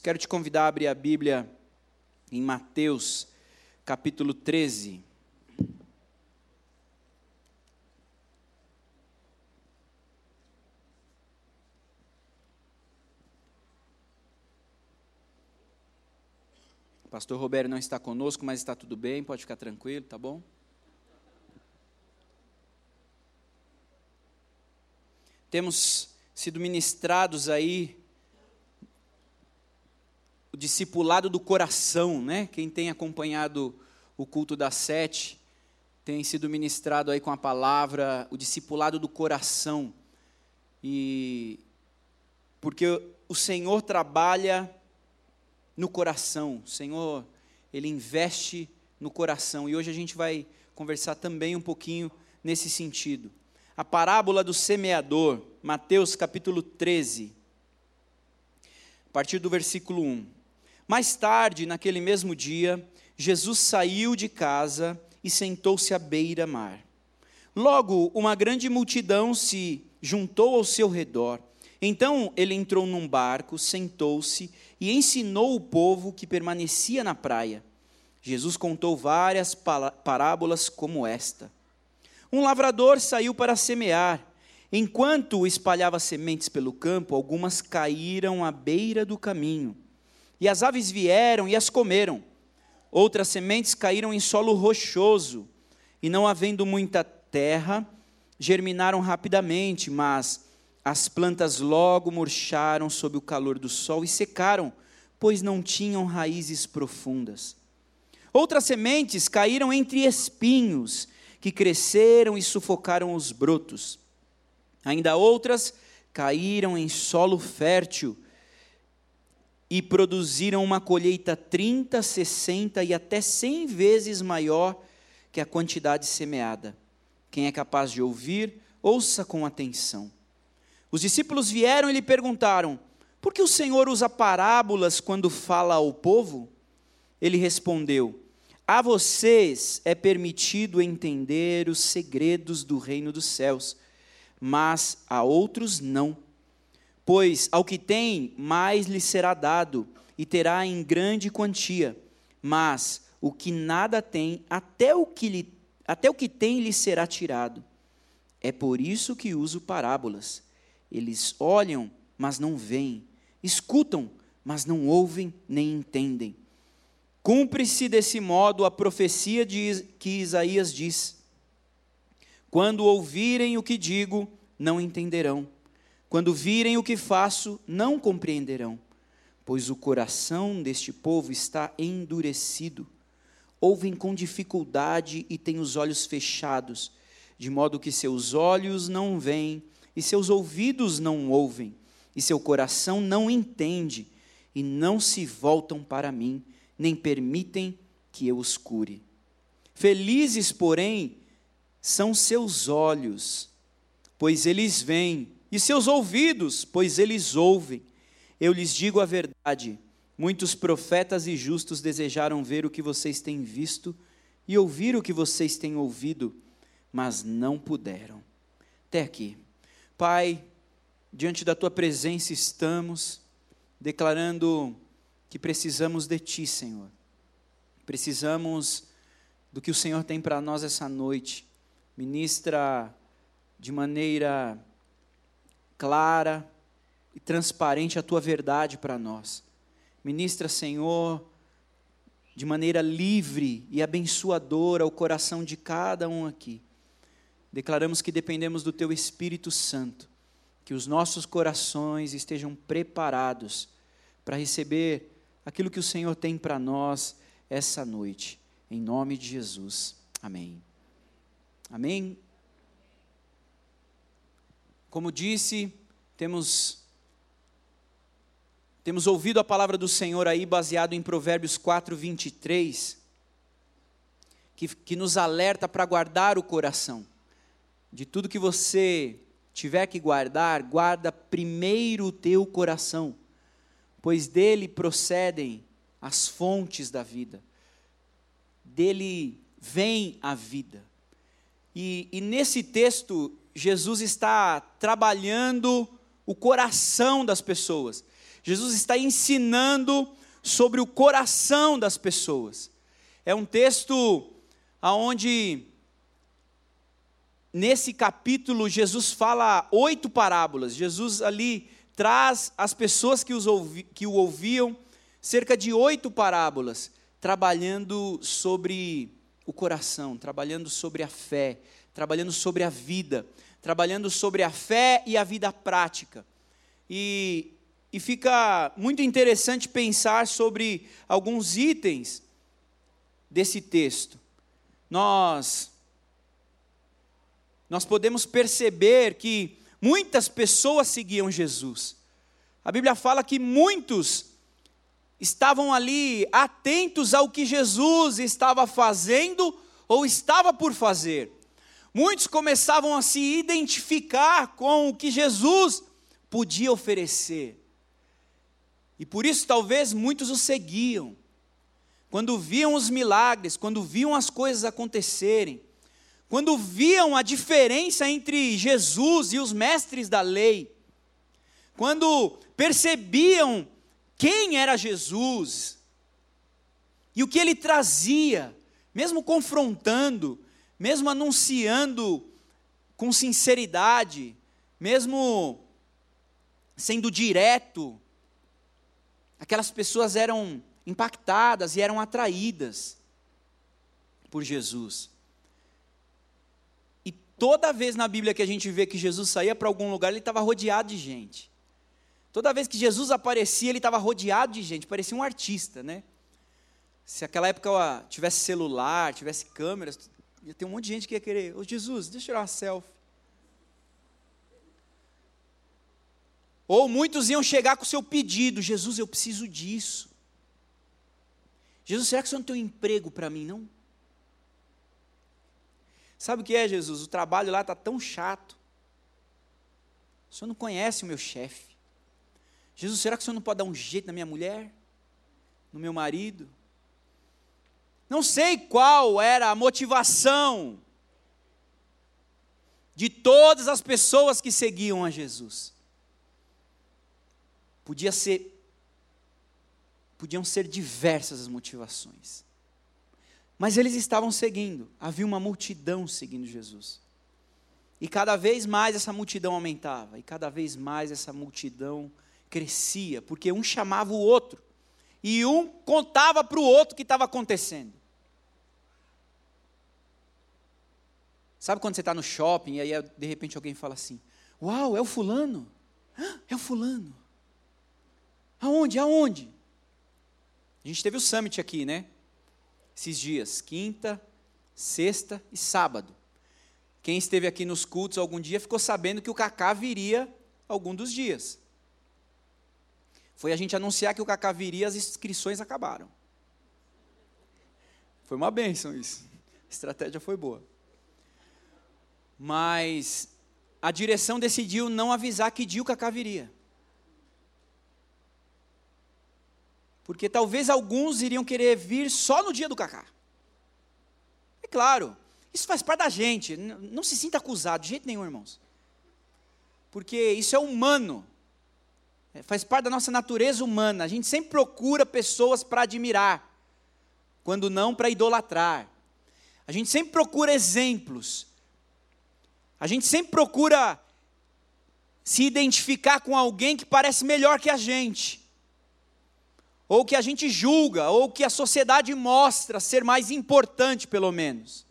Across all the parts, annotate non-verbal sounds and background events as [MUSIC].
Quero te convidar a abrir a Bíblia em Mateus, capítulo 13. O pastor Roberto não está conosco, mas está tudo bem, pode ficar tranquilo, tá bom? Temos sido ministrados aí discipulado do coração, né? Quem tem acompanhado o culto das sete tem sido ministrado aí com a palavra o discipulado do coração. E porque o Senhor trabalha no coração, o Senhor, ele investe no coração. E hoje a gente vai conversar também um pouquinho nesse sentido. A parábola do semeador, Mateus capítulo 13, a partir do versículo 1. Mais tarde, naquele mesmo dia, Jesus saiu de casa e sentou-se à beira-mar. Logo, uma grande multidão se juntou ao seu redor. Então ele entrou num barco, sentou-se e ensinou o povo que permanecia na praia. Jesus contou várias parábolas como esta. Um lavrador saiu para semear. Enquanto espalhava sementes pelo campo, algumas caíram à beira do caminho e as aves vieram e as comeram. Outras sementes caíram em solo rochoso, e não havendo muita terra, germinaram rapidamente, mas as plantas logo murcharam sob o calor do sol e secaram, pois não tinham raízes profundas. Outras sementes caíram entre espinhos, que cresceram e sufocaram os brotos. Ainda outras caíram em solo fértil, e produziram uma colheita 30, 60 e até 100 vezes maior que a quantidade semeada. Quem é capaz de ouvir, ouça com atenção. Os discípulos vieram e lhe perguntaram: Por que o Senhor usa parábolas quando fala ao povo? Ele respondeu: A vocês é permitido entender os segredos do reino dos céus, mas a outros não Pois ao que tem, mais lhe será dado, e terá em grande quantia. Mas o que nada tem, até o que, lhe, até o que tem lhe será tirado. É por isso que uso parábolas. Eles olham, mas não veem, escutam, mas não ouvem nem entendem. Cumpre-se desse modo a profecia de, que Isaías diz: Quando ouvirem o que digo, não entenderão quando virem o que faço, não compreenderão, pois o coração deste povo está endurecido. Ouvem com dificuldade e têm os olhos fechados, de modo que seus olhos não veem, e seus ouvidos não ouvem, e seu coração não entende, e não se voltam para mim, nem permitem que eu os cure. Felizes, porém, são seus olhos, pois eles veem e seus ouvidos, pois eles ouvem. Eu lhes digo a verdade: muitos profetas e justos desejaram ver o que vocês têm visto e ouvir o que vocês têm ouvido, mas não puderam. Até aqui. Pai, diante da tua presença estamos, declarando que precisamos de ti, Senhor. Precisamos do que o Senhor tem para nós essa noite. Ministra de maneira clara e transparente a tua verdade para nós. Ministra, Senhor, de maneira livre e abençoadora o coração de cada um aqui. Declaramos que dependemos do teu Espírito Santo, que os nossos corações estejam preparados para receber aquilo que o Senhor tem para nós essa noite. Em nome de Jesus. Amém. Amém. Como disse, temos temos ouvido a palavra do Senhor aí baseado em Provérbios 4, 23, que, que nos alerta para guardar o coração. De tudo que você tiver que guardar, guarda primeiro o teu coração, pois dele procedem as fontes da vida, dele vem a vida. E, e nesse texto, Jesus está trabalhando o coração das pessoas. Jesus está ensinando sobre o coração das pessoas. É um texto aonde nesse capítulo Jesus fala oito parábolas. Jesus ali traz às pessoas que, ouvi, que o ouviam cerca de oito parábolas, trabalhando sobre o coração, trabalhando sobre a fé, trabalhando sobre a vida, trabalhando sobre a fé e a vida prática. E, e fica muito interessante pensar sobre alguns itens desse texto. Nós nós podemos perceber que muitas pessoas seguiam Jesus. A Bíblia fala que muitos estavam ali atentos ao que Jesus estava fazendo ou estava por fazer. Muitos começavam a se identificar com o que Jesus podia oferecer. E por isso talvez muitos o seguiam. Quando viam os milagres, quando viam as coisas acontecerem, quando viam a diferença entre Jesus e os mestres da lei, quando percebiam quem era Jesus e o que ele trazia, mesmo confrontando, mesmo anunciando com sinceridade, mesmo sendo direto, aquelas pessoas eram impactadas e eram atraídas por Jesus. E toda vez na Bíblia que a gente vê que Jesus saía para algum lugar, ele estava rodeado de gente. Toda vez que Jesus aparecia, ele estava rodeado de gente, parecia um artista, né? Se aquela época tivesse celular, tivesse câmeras, ter um monte de gente que ia querer, ô Jesus, deixa eu tirar uma selfie. Ou muitos iam chegar com o seu pedido: Jesus, eu preciso disso. Jesus, será que você não tem um emprego para mim, não? Sabe o que é, Jesus? O trabalho lá está tão chato. O senhor não conhece o meu chefe. Jesus, será que o senhor não pode dar um jeito na minha mulher? No meu marido? Não sei qual era a motivação de todas as pessoas que seguiam a Jesus. Podia ser podiam ser diversas as motivações. Mas eles estavam seguindo, havia uma multidão seguindo Jesus. E cada vez mais essa multidão aumentava, e cada vez mais essa multidão crescia, porque um chamava o outro, e um contava para o outro o que estava acontecendo. Sabe quando você está no shopping e aí de repente alguém fala assim: Uau, é o fulano? É o fulano. Aonde? Aonde? A gente teve o summit aqui, né? Esses dias, quinta, sexta e sábado. Quem esteve aqui nos cultos algum dia ficou sabendo que o Cacá viria algum dos dias. Foi a gente anunciar que o Cacá viria, as inscrições acabaram. Foi uma benção isso. A estratégia foi boa. Mas a direção decidiu não avisar que dia o Cacá viria. Porque talvez alguns iriam querer vir só no dia do cacá. É claro, isso faz parte da gente. Não se sinta acusado de jeito nenhum, irmãos. Porque isso é humano. É, faz parte da nossa natureza humana. A gente sempre procura pessoas para admirar, quando não para idolatrar. A gente sempre procura exemplos. A gente sempre procura se identificar com alguém que parece melhor que a gente ou que a gente julga, ou que a sociedade mostra ser mais importante, pelo menos.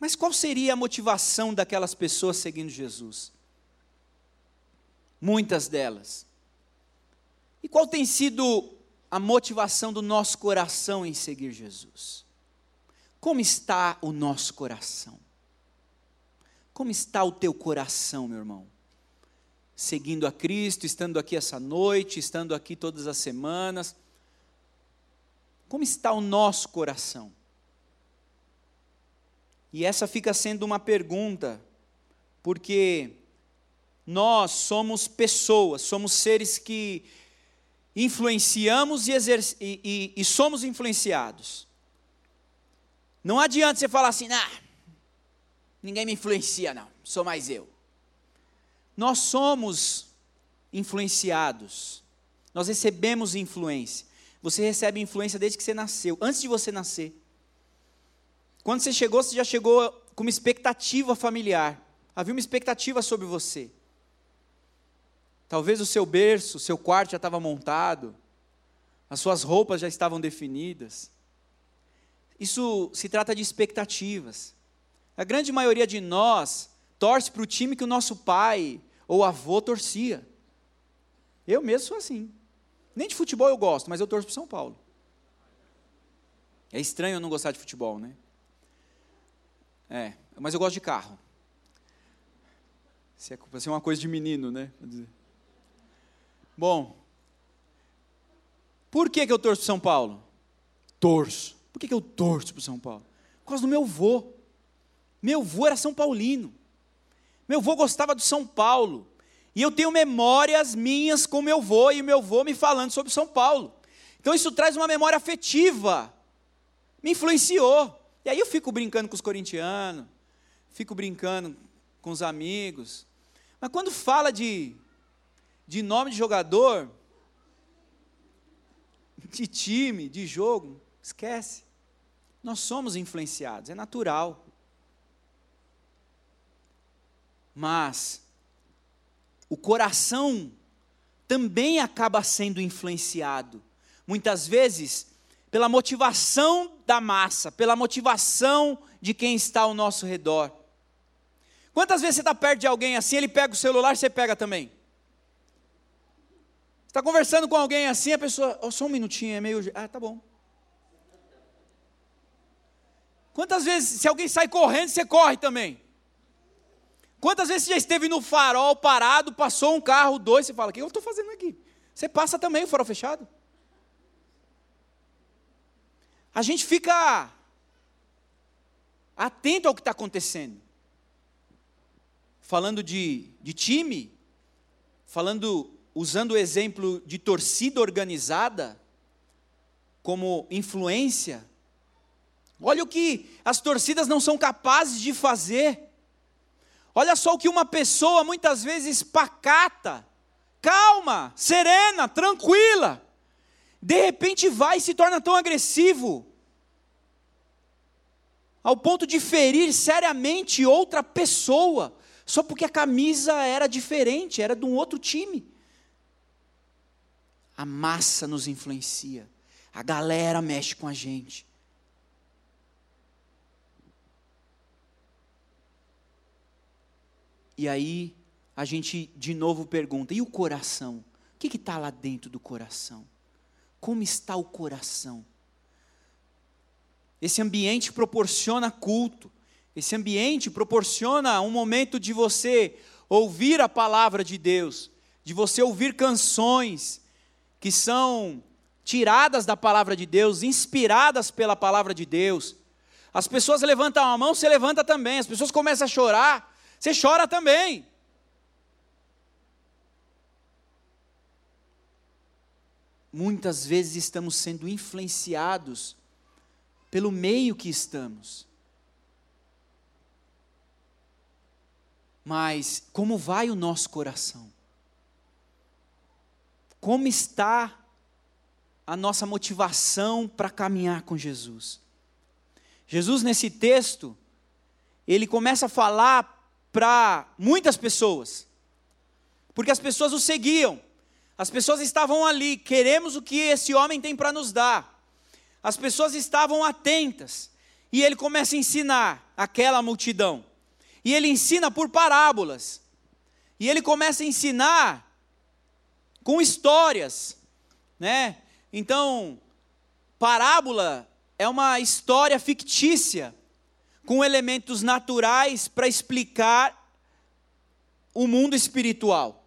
Mas qual seria a motivação daquelas pessoas seguindo Jesus? Muitas delas. E qual tem sido a motivação do nosso coração em seguir Jesus? Como está o nosso coração? Como está o teu coração, meu irmão? seguindo a Cristo, estando aqui essa noite, estando aqui todas as semanas. Como está o nosso coração? E essa fica sendo uma pergunta, porque nós somos pessoas, somos seres que influenciamos e, e, e, e somos influenciados. Não adianta você falar assim, ah, ninguém me influencia, não, sou mais eu. Nós somos influenciados. Nós recebemos influência. Você recebe influência desde que você nasceu, antes de você nascer. Quando você chegou, você já chegou com uma expectativa familiar. Havia uma expectativa sobre você. Talvez o seu berço, o seu quarto já estava montado, as suas roupas já estavam definidas. Isso se trata de expectativas. A grande maioria de nós torce para o time que o nosso pai ou avô torcia. Eu mesmo sou assim. Nem de futebol eu gosto, mas eu torço para São Paulo. É estranho eu não gostar de futebol, né? É, mas eu gosto de carro. Se é, é uma coisa de menino, né? Bom, por que, que eu torço para São Paulo? Torço. Que, que eu torço para São Paulo? Por causa do meu vô. Meu vô era São Paulino. Meu vô gostava do São Paulo. E eu tenho memórias minhas com meu vô e meu vô me falando sobre São Paulo. Então isso traz uma memória afetiva. Me influenciou. E aí eu fico brincando com os corintianos, fico brincando com os amigos. Mas quando fala de, de nome de jogador, de time, de jogo, esquece. Nós somos influenciados, é natural. Mas o coração também acaba sendo influenciado, muitas vezes pela motivação da massa, pela motivação de quem está ao nosso redor. Quantas vezes você está perto de alguém assim, ele pega o celular, você pega também? Está conversando com alguém assim, a pessoa, oh, só um minutinho, é meio. Ah, tá bom. Quantas vezes, se alguém sai correndo, você corre também? Quantas vezes você já esteve no farol parado, passou um carro, dois, você fala: O que eu estou fazendo aqui? Você passa também o farol fechado. A gente fica atento ao que está acontecendo. Falando de, de time, falando, usando o exemplo de torcida organizada como influência. Olha o que as torcidas não são capazes de fazer Olha só o que uma pessoa muitas vezes pacata, calma, serena, tranquila, de repente vai e se torna tão agressivo, ao ponto de ferir seriamente outra pessoa, só porque a camisa era diferente, era de um outro time. A massa nos influencia, a galera mexe com a gente. E aí a gente de novo pergunta: e o coração? O que está lá dentro do coração? Como está o coração? Esse ambiente proporciona culto, esse ambiente proporciona um momento de você ouvir a palavra de Deus, de você ouvir canções que são tiradas da palavra de Deus, inspiradas pela palavra de Deus. As pessoas levantam a mão, você levanta também. As pessoas começam a chorar, você chora também. Muitas vezes estamos sendo influenciados pelo meio que estamos. Mas como vai o nosso coração? Como está a nossa motivação para caminhar com Jesus? Jesus, nesse texto, ele começa a falar para muitas pessoas, porque as pessoas o seguiam, as pessoas estavam ali, queremos o que esse homem tem para nos dar, as pessoas estavam atentas, e ele começa a ensinar aquela multidão, e ele ensina por parábolas, e ele começa a ensinar com histórias, né? Então, parábola é uma história fictícia com elementos naturais para explicar o mundo espiritual.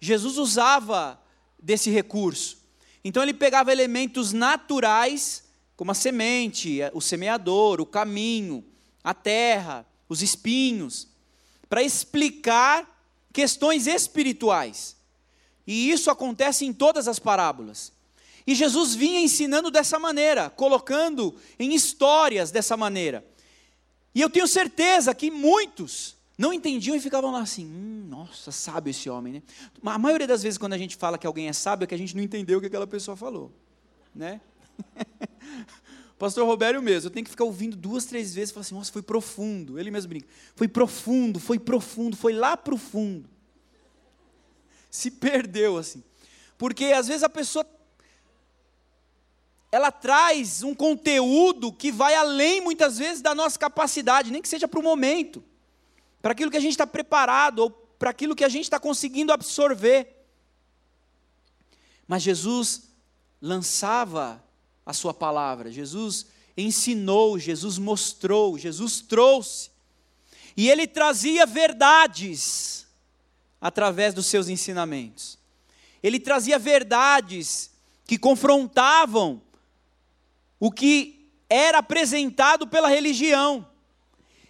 Jesus usava desse recurso. Então ele pegava elementos naturais, como a semente, o semeador, o caminho, a terra, os espinhos, para explicar questões espirituais. E isso acontece em todas as parábolas. E Jesus vinha ensinando dessa maneira, colocando em histórias dessa maneira. E eu tenho certeza que muitos não entendiam e ficavam lá assim, hum, nossa, sábio esse homem, né? A maioria das vezes quando a gente fala que alguém é sábio é que a gente não entendeu o que aquela pessoa falou, né? [LAUGHS] Pastor Robério mesmo, eu tenho que ficar ouvindo duas, três vezes e falar assim, nossa, foi profundo. Ele mesmo brinca, foi profundo, foi profundo, foi lá para o fundo. Se perdeu assim. Porque às vezes a pessoa ela traz um conteúdo que vai além muitas vezes da nossa capacidade, nem que seja para o momento para aquilo que a gente está preparado, ou para aquilo que a gente está conseguindo absorver. Mas Jesus lançava a sua palavra, Jesus ensinou, Jesus mostrou, Jesus trouxe. E ele trazia verdades através dos seus ensinamentos. Ele trazia verdades que confrontavam o que era apresentado pela religião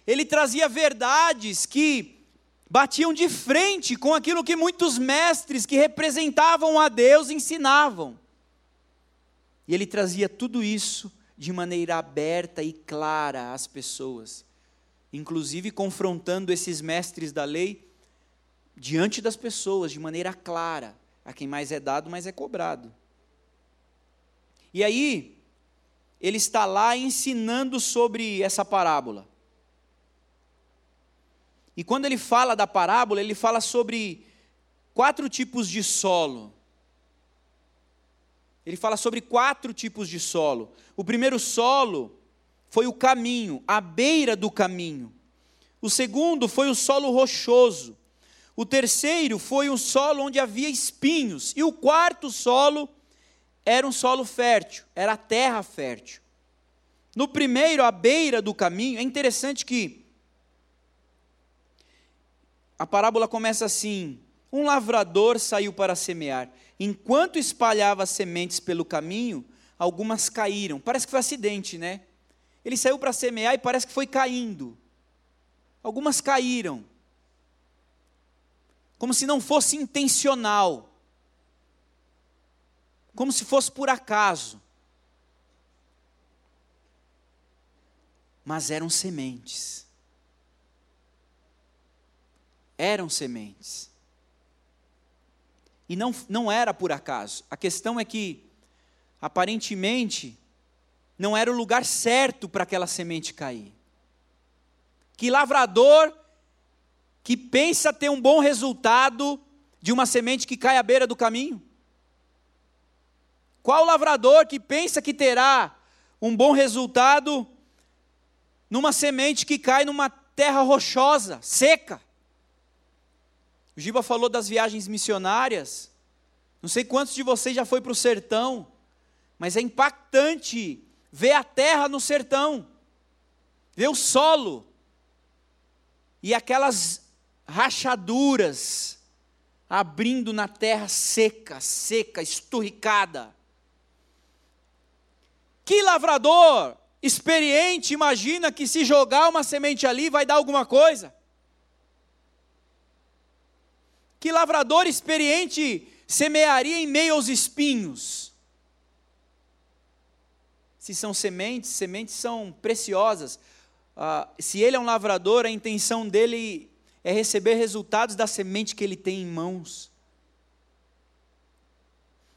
ele trazia verdades que batiam de frente com aquilo que muitos mestres que representavam a Deus ensinavam. E ele trazia tudo isso de maneira aberta e clara às pessoas, inclusive confrontando esses mestres da lei diante das pessoas, de maneira clara. A quem mais é dado, mais é cobrado. E aí, ele está lá ensinando sobre essa parábola. E quando ele fala da parábola, ele fala sobre quatro tipos de solo. Ele fala sobre quatro tipos de solo. O primeiro solo foi o caminho, a beira do caminho. O segundo foi o solo rochoso. O terceiro foi um solo onde havia espinhos. E o quarto solo era um solo fértil, era terra fértil. No primeiro, à beira do caminho, é interessante que a parábola começa assim: Um lavrador saiu para semear. Enquanto espalhava sementes pelo caminho, algumas caíram. Parece que foi acidente, né? Ele saiu para semear e parece que foi caindo. Algumas caíram. Como se não fosse intencional. Como se fosse por acaso. Mas eram sementes eram sementes. E não, não era por acaso. A questão é que, aparentemente, não era o lugar certo para aquela semente cair. Que lavrador que pensa ter um bom resultado de uma semente que cai à beira do caminho? Qual lavrador que pensa que terá um bom resultado numa semente que cai numa terra rochosa, seca? O Giba falou das viagens missionárias. Não sei quantos de vocês já foi para o sertão, mas é impactante ver a terra no sertão, ver o solo e aquelas rachaduras abrindo na terra seca, seca, esturricada. Que lavrador experiente imagina que se jogar uma semente ali vai dar alguma coisa? Que lavrador experiente semearia em meio aos espinhos? Se são sementes, sementes são preciosas. Ah, se ele é um lavrador, a intenção dele é receber resultados da semente que ele tem em mãos.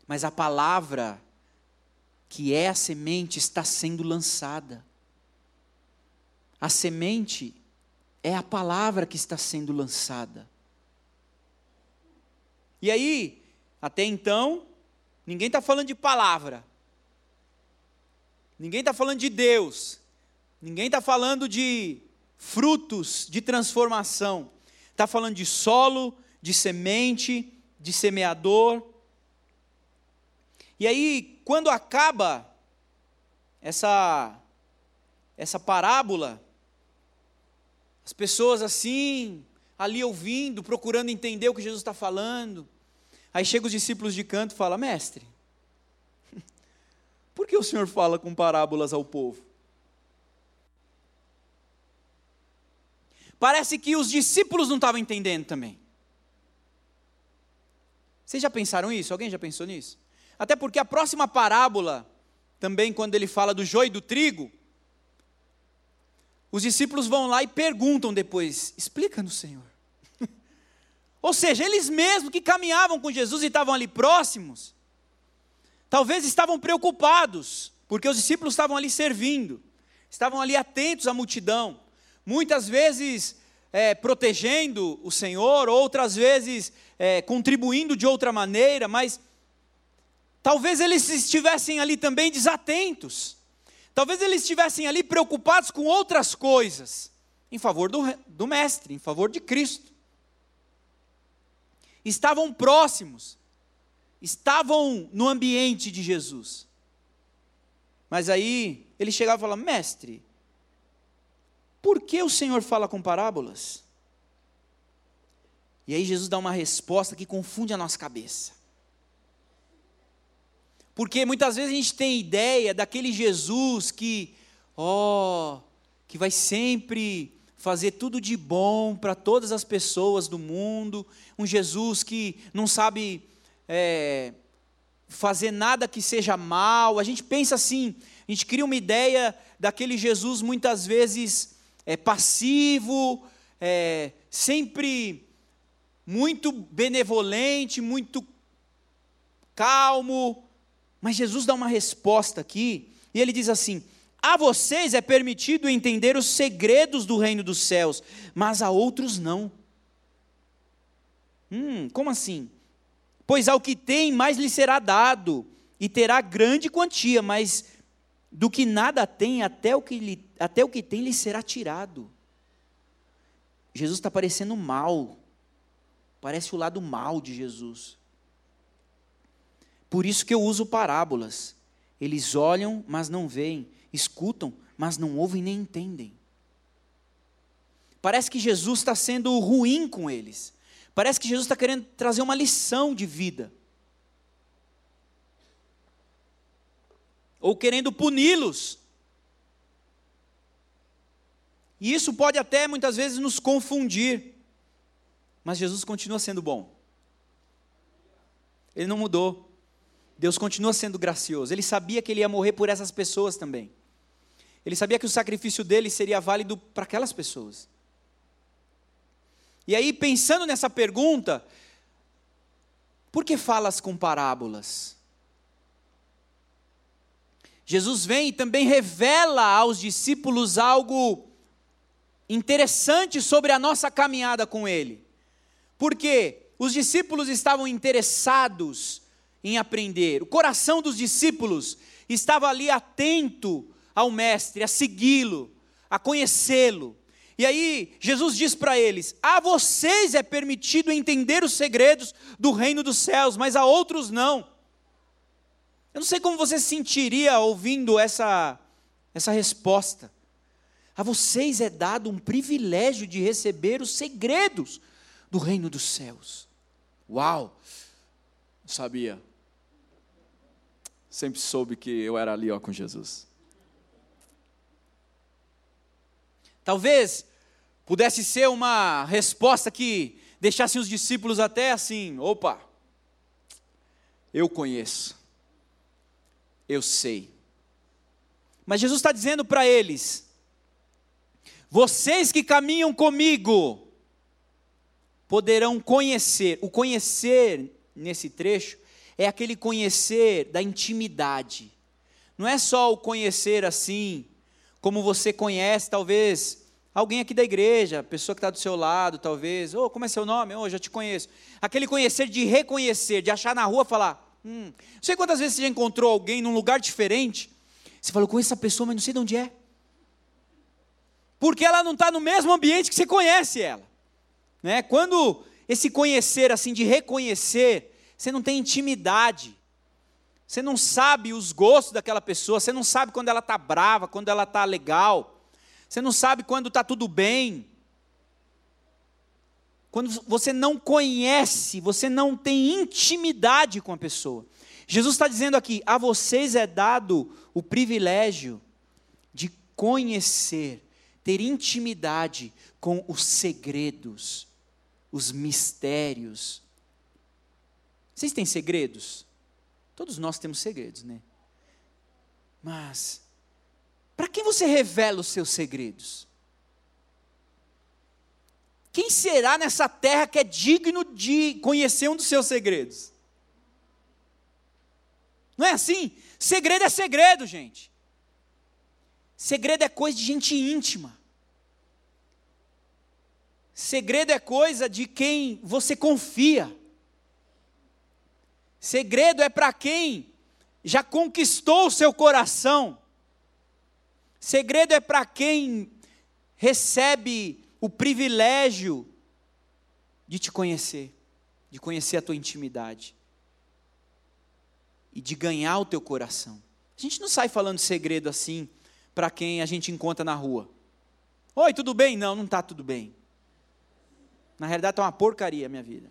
Mas a palavra, que é a semente, está sendo lançada. A semente é a palavra que está sendo lançada. E aí, até então, ninguém está falando de palavra, ninguém está falando de Deus, ninguém está falando de frutos de transformação, está falando de solo, de semente, de semeador. E aí, quando acaba essa essa parábola, as pessoas assim, ali ouvindo, procurando entender o que Jesus está falando. Aí chega os discípulos de canto e fala: Mestre, [LAUGHS] por que o Senhor fala com parábolas ao povo? Parece que os discípulos não estavam entendendo também. Vocês já pensaram isso? Alguém já pensou nisso? Até porque a próxima parábola, também quando ele fala do joio e do trigo, os discípulos vão lá e perguntam depois: explica-nos, Senhor. [LAUGHS] Ou seja, eles mesmos que caminhavam com Jesus e estavam ali próximos, talvez estavam preocupados, porque os discípulos estavam ali servindo, estavam ali atentos à multidão, muitas vezes é, protegendo o Senhor, outras vezes é, contribuindo de outra maneira, mas talvez eles estivessem ali também desatentos, talvez eles estivessem ali preocupados com outras coisas, em favor do, do Mestre, em favor de Cristo. Estavam próximos, estavam no ambiente de Jesus. Mas aí ele chegava e falava: Mestre, por que o Senhor fala com parábolas? E aí Jesus dá uma resposta que confunde a nossa cabeça. Porque muitas vezes a gente tem ideia daquele Jesus que, ó, oh, que vai sempre fazer tudo de bom para todas as pessoas do mundo, um Jesus que não sabe é, fazer nada que seja mal. A gente pensa assim, a gente cria uma ideia daquele Jesus muitas vezes é, passivo, é, sempre muito benevolente, muito calmo. Mas Jesus dá uma resposta aqui, e ele diz assim: A vocês é permitido entender os segredos do reino dos céus, mas a outros não. Hum, como assim? Pois ao que tem, mais lhe será dado, e terá grande quantia, mas do que nada tem, até o que, lhe, até o que tem lhe será tirado. Jesus está parecendo mal, parece o lado mal de Jesus. Por isso que eu uso parábolas. Eles olham, mas não veem, escutam, mas não ouvem nem entendem. Parece que Jesus está sendo ruim com eles. Parece que Jesus está querendo trazer uma lição de vida. ou querendo puni-los. E isso pode até muitas vezes nos confundir, mas Jesus continua sendo bom. Ele não mudou. Deus continua sendo gracioso. Ele sabia que ele ia morrer por essas pessoas também. Ele sabia que o sacrifício dele seria válido para aquelas pessoas. E aí, pensando nessa pergunta, por que falas com parábolas? Jesus vem e também revela aos discípulos algo interessante sobre a nossa caminhada com Ele. Porque os discípulos estavam interessados em aprender, o coração dos discípulos estava ali atento ao Mestre, a segui-lo, a conhecê-lo. E aí Jesus diz para eles: A vocês é permitido entender os segredos do reino dos céus, mas a outros não. Eu não sei como você se sentiria ouvindo essa, essa resposta. A vocês é dado um privilégio de receber os segredos do reino dos céus. Uau! Sabia. Sempre soube que eu era ali ó, com Jesus. Talvez pudesse ser uma resposta que deixasse os discípulos até assim: opa, eu conheço eu sei. Mas Jesus está dizendo para eles: vocês que caminham comigo poderão conhecer. O conhecer nesse trecho é aquele conhecer da intimidade. Não é só o conhecer assim, como você conhece, talvez, alguém aqui da igreja, pessoa que está do seu lado, talvez, oh, como é seu nome? Oh, já te conheço. Aquele conhecer de reconhecer, de achar na rua falar, Hum. Não sei quantas vezes você já encontrou alguém num lugar diferente. Você falou com essa pessoa, mas não sei de onde é. Porque ela não está no mesmo ambiente que você conhece ela. Né? Quando esse conhecer, assim, de reconhecer, você não tem intimidade. Você não sabe os gostos daquela pessoa, você não sabe quando ela está brava, quando ela está legal. Você não sabe quando está tudo bem. Quando você não conhece, você não tem intimidade com a pessoa. Jesus está dizendo aqui: a vocês é dado o privilégio de conhecer, ter intimidade com os segredos, os mistérios. Vocês têm segredos? Todos nós temos segredos, né? Mas, para quem você revela os seus segredos? Quem será nessa terra que é digno de conhecer um dos seus segredos? Não é assim? Segredo é segredo, gente. Segredo é coisa de gente íntima. Segredo é coisa de quem você confia. Segredo é para quem já conquistou o seu coração. Segredo é para quem recebe o privilégio de te conhecer, de conhecer a tua intimidade e de ganhar o teu coração. A gente não sai falando segredo assim para quem a gente encontra na rua. Oi, tudo bem? Não, não está tudo bem. Na realidade está uma porcaria a minha vida.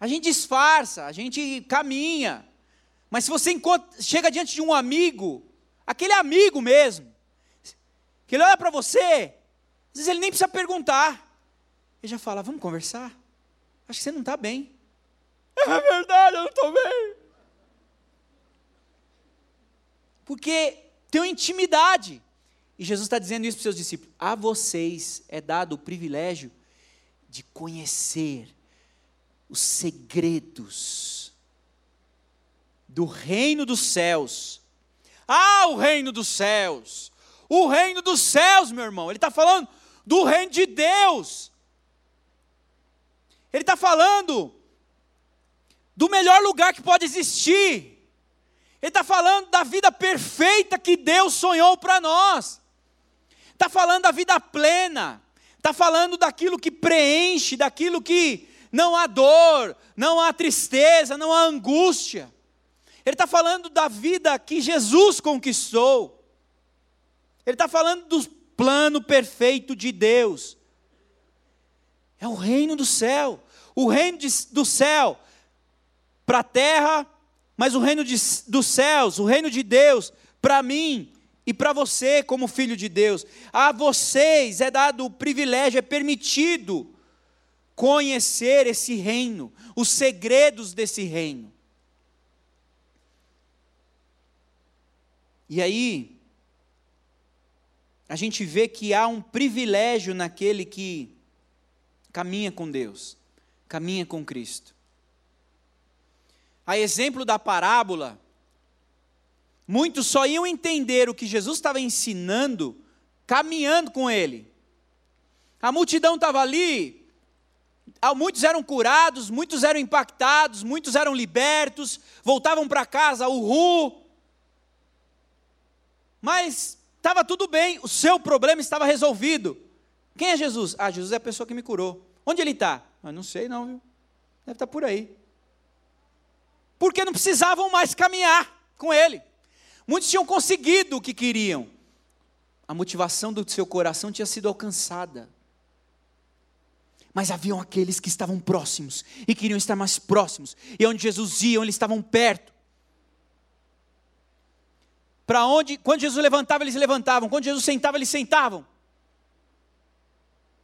A gente disfarça, a gente caminha. Mas se você encontra, chega diante de um amigo, aquele amigo mesmo, que ele olha para você, às vezes ele nem precisa perguntar. Ele já fala, vamos conversar? Acho que você não está bem. [LAUGHS] É verdade, eu não estou bem. Porque tem intimidade. E Jesus está dizendo isso para os seus discípulos: a vocês é dado o privilégio de conhecer os segredos do reino dos céus. Ah, o reino dos céus! O reino dos céus, meu irmão. Ele está falando do reino de Deus. Ele está falando do melhor lugar que pode existir. Ele está falando da vida perfeita que Deus sonhou para nós. Está falando da vida plena. Está falando daquilo que preenche, daquilo que não há dor, não há tristeza, não há angústia. Ele está falando da vida que Jesus conquistou. Ele está falando do plano perfeito de Deus. É o reino do céu. O reino de, do céu para a terra, mas o reino de, dos céus, o reino de Deus, para mim e para você, como filho de Deus. A vocês é dado o privilégio, é permitido conhecer esse reino, os segredos desse reino. E aí, a gente vê que há um privilégio naquele que caminha com Deus, caminha com Cristo. A exemplo da parábola, muitos só iam entender o que Jesus estava ensinando caminhando com ele. A multidão estava ali, muitos eram curados, muitos eram impactados, muitos eram libertos, voltavam para casa, uhul. Mas estava tudo bem, o seu problema estava resolvido. Quem é Jesus? Ah, Jesus é a pessoa que me curou. Onde ele está? Ah, não sei não, viu? Deve estar tá por aí. Porque não precisavam mais caminhar com ele. Muitos tinham conseguido o que queriam. A motivação do seu coração tinha sido alcançada mas haviam aqueles que estavam próximos e queriam estar mais próximos, e onde Jesus ia, eles estavam perto. Para onde, quando Jesus levantava, eles levantavam, quando Jesus sentava, eles sentavam.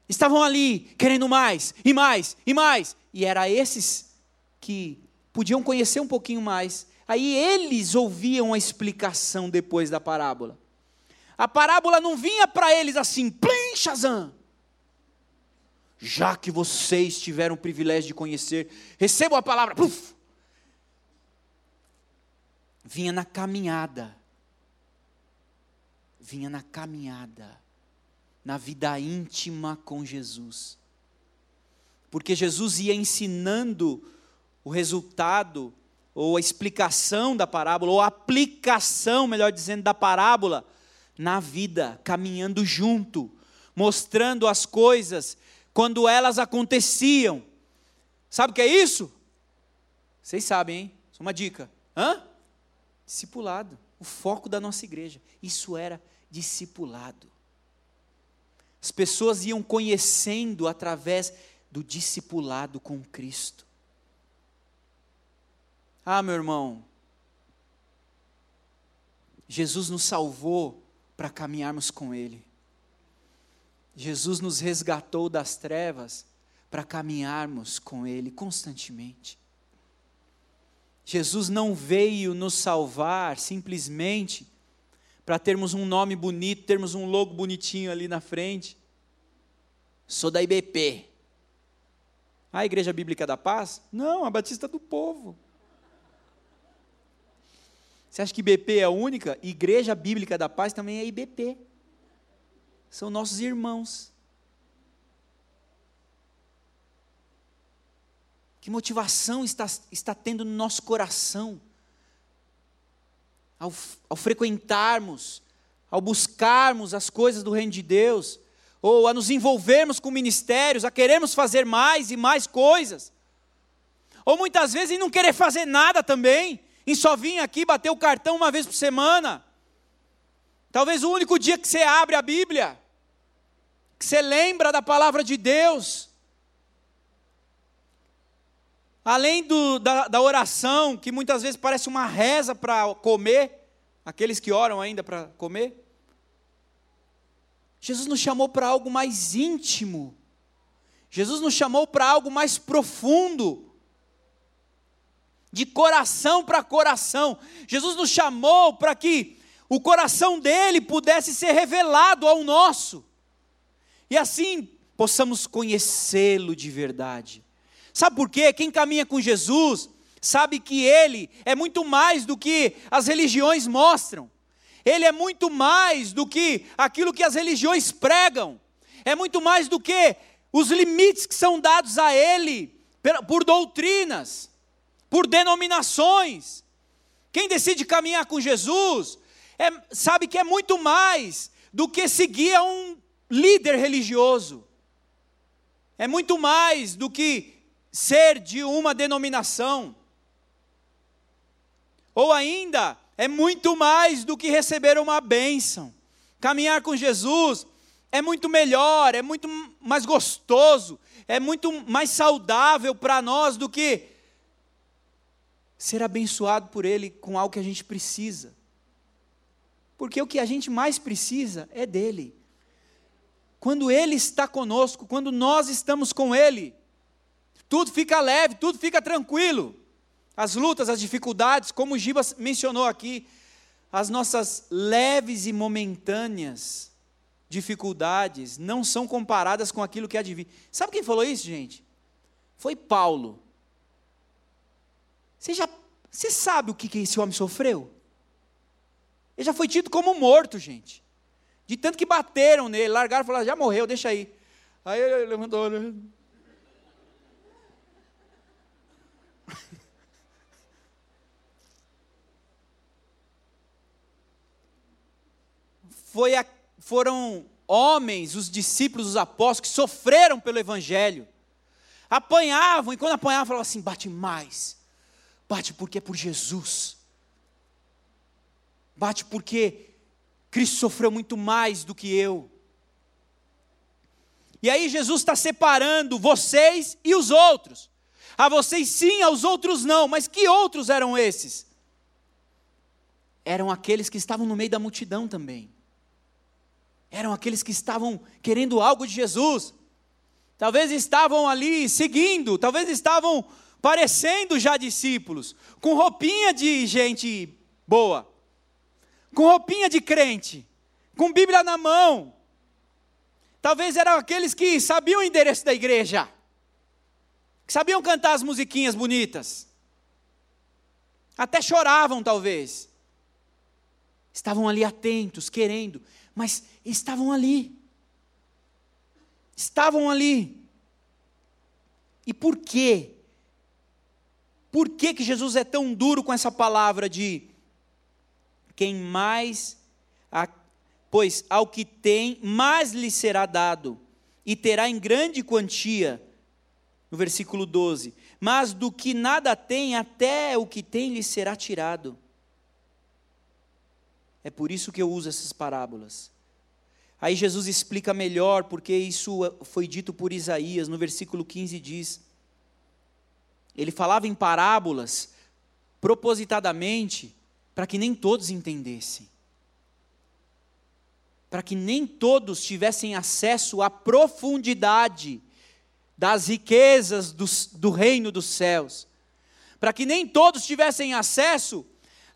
Estavam ali, querendo mais, e mais, e mais, e era esses que podiam conhecer um pouquinho mais. Aí eles ouviam a explicação depois da parábola. A parábola não vinha para eles assim, plim, Shazam já que vocês tiveram o privilégio de conhecer, recebam a palavra. Puf! Vinha na caminhada. Vinha na caminhada. Na vida íntima com Jesus. Porque Jesus ia ensinando o resultado, ou a explicação da parábola, ou a aplicação, melhor dizendo, da parábola na vida, caminhando junto, mostrando as coisas quando elas aconteciam. Sabe o que é isso? Vocês sabem, hein? Só uma dica. Hã? Discipulado. O foco da nossa igreja. Isso era discipulado. As pessoas iam conhecendo através do discipulado com Cristo. Ah, meu irmão, Jesus nos salvou para caminharmos com Ele. Jesus nos resgatou das trevas para caminharmos com Ele constantemente. Jesus não veio nos salvar simplesmente para termos um nome bonito, termos um logo bonitinho ali na frente. Sou da IBP. A Igreja Bíblica da Paz? Não, a Batista do Povo. Você acha que IBP é a única? Igreja Bíblica da Paz também é IBP. São nossos irmãos. Que motivação está, está tendo no nosso coração ao, ao frequentarmos, ao buscarmos as coisas do reino de Deus, ou a nos envolvermos com ministérios, a queremos fazer mais e mais coisas, ou muitas vezes em não querer fazer nada também, em só vir aqui bater o cartão uma vez por semana. Talvez o único dia que você abre a Bíblia, que você lembra da palavra de Deus, além do, da, da oração, que muitas vezes parece uma reza para comer, aqueles que oram ainda para comer, Jesus nos chamou para algo mais íntimo, Jesus nos chamou para algo mais profundo, de coração para coração. Jesus nos chamou para que o coração dele pudesse ser revelado ao nosso, e assim possamos conhecê-lo de verdade. Sabe por quê? Quem caminha com Jesus sabe que ele é muito mais do que as religiões mostram. Ele é muito mais do que aquilo que as religiões pregam. É muito mais do que os limites que são dados a ele por doutrinas, por denominações. Quem decide caminhar com Jesus é, sabe que é muito mais do que seguir a um líder religioso. É muito mais do que ser de uma denominação. Ou ainda, é muito mais do que receber uma bênção. Caminhar com Jesus é muito melhor, é muito mais gostoso, é muito mais saudável para nós do que ser abençoado por Ele com algo que a gente precisa. Porque o que a gente mais precisa é dele. Quando Ele está conosco, quando nós estamos com Ele, tudo fica leve, tudo fica tranquilo. As lutas, as dificuldades, como o Giba mencionou aqui, as nossas leves e momentâneas dificuldades não são comparadas com aquilo que há de. Sabe quem falou isso, gente? Foi Paulo. Você já você sabe o que esse homem sofreu? Ele já foi tido como morto, gente. De tanto que bateram nele, largaram e falaram, já morreu, deixa aí. Aí ele levantou, né? [LAUGHS] foi a, foram homens, os discípulos, os apóstolos, que sofreram pelo Evangelho. Apanhavam, e quando apanhavam, falavam assim: bate mais. Bate porque é por Jesus. Bate porque Cristo sofreu muito mais do que eu. E aí Jesus está separando vocês e os outros. A vocês sim, aos outros não. Mas que outros eram esses? Eram aqueles que estavam no meio da multidão também eram aqueles que estavam querendo algo de Jesus. Talvez estavam ali seguindo, talvez estavam parecendo já discípulos, com roupinha de gente boa, com roupinha de crente, com Bíblia na mão. Talvez eram aqueles que sabiam o endereço da igreja, que sabiam cantar as musiquinhas bonitas, até choravam, talvez. Estavam ali atentos, querendo, mas estavam ali. Estavam ali. E por quê? Por que, que Jesus é tão duro com essa palavra de quem mais, a, pois ao que tem, mais lhe será dado, e terá em grande quantia, no versículo 12, mas do que nada tem, até o que tem lhe será tirado. É por isso que eu uso essas parábolas. Aí Jesus explica melhor, porque isso foi dito por Isaías, no versículo 15 diz: Ele falava em parábolas propositadamente para que nem todos entendessem, para que nem todos tivessem acesso à profundidade das riquezas do, do reino dos céus, para que nem todos tivessem acesso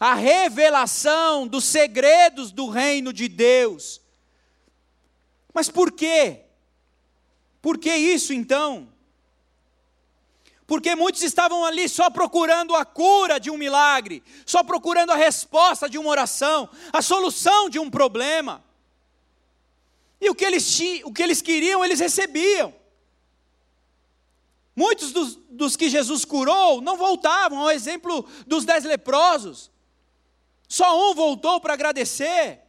a revelação dos segredos do reino de Deus. Mas por quê? Por que isso então? Porque muitos estavam ali só procurando a cura de um milagre, só procurando a resposta de uma oração, a solução de um problema. E o que eles, o que eles queriam, eles recebiam. Muitos dos, dos que Jesus curou não voltavam, ao exemplo dos dez leprosos. Só um voltou para agradecer,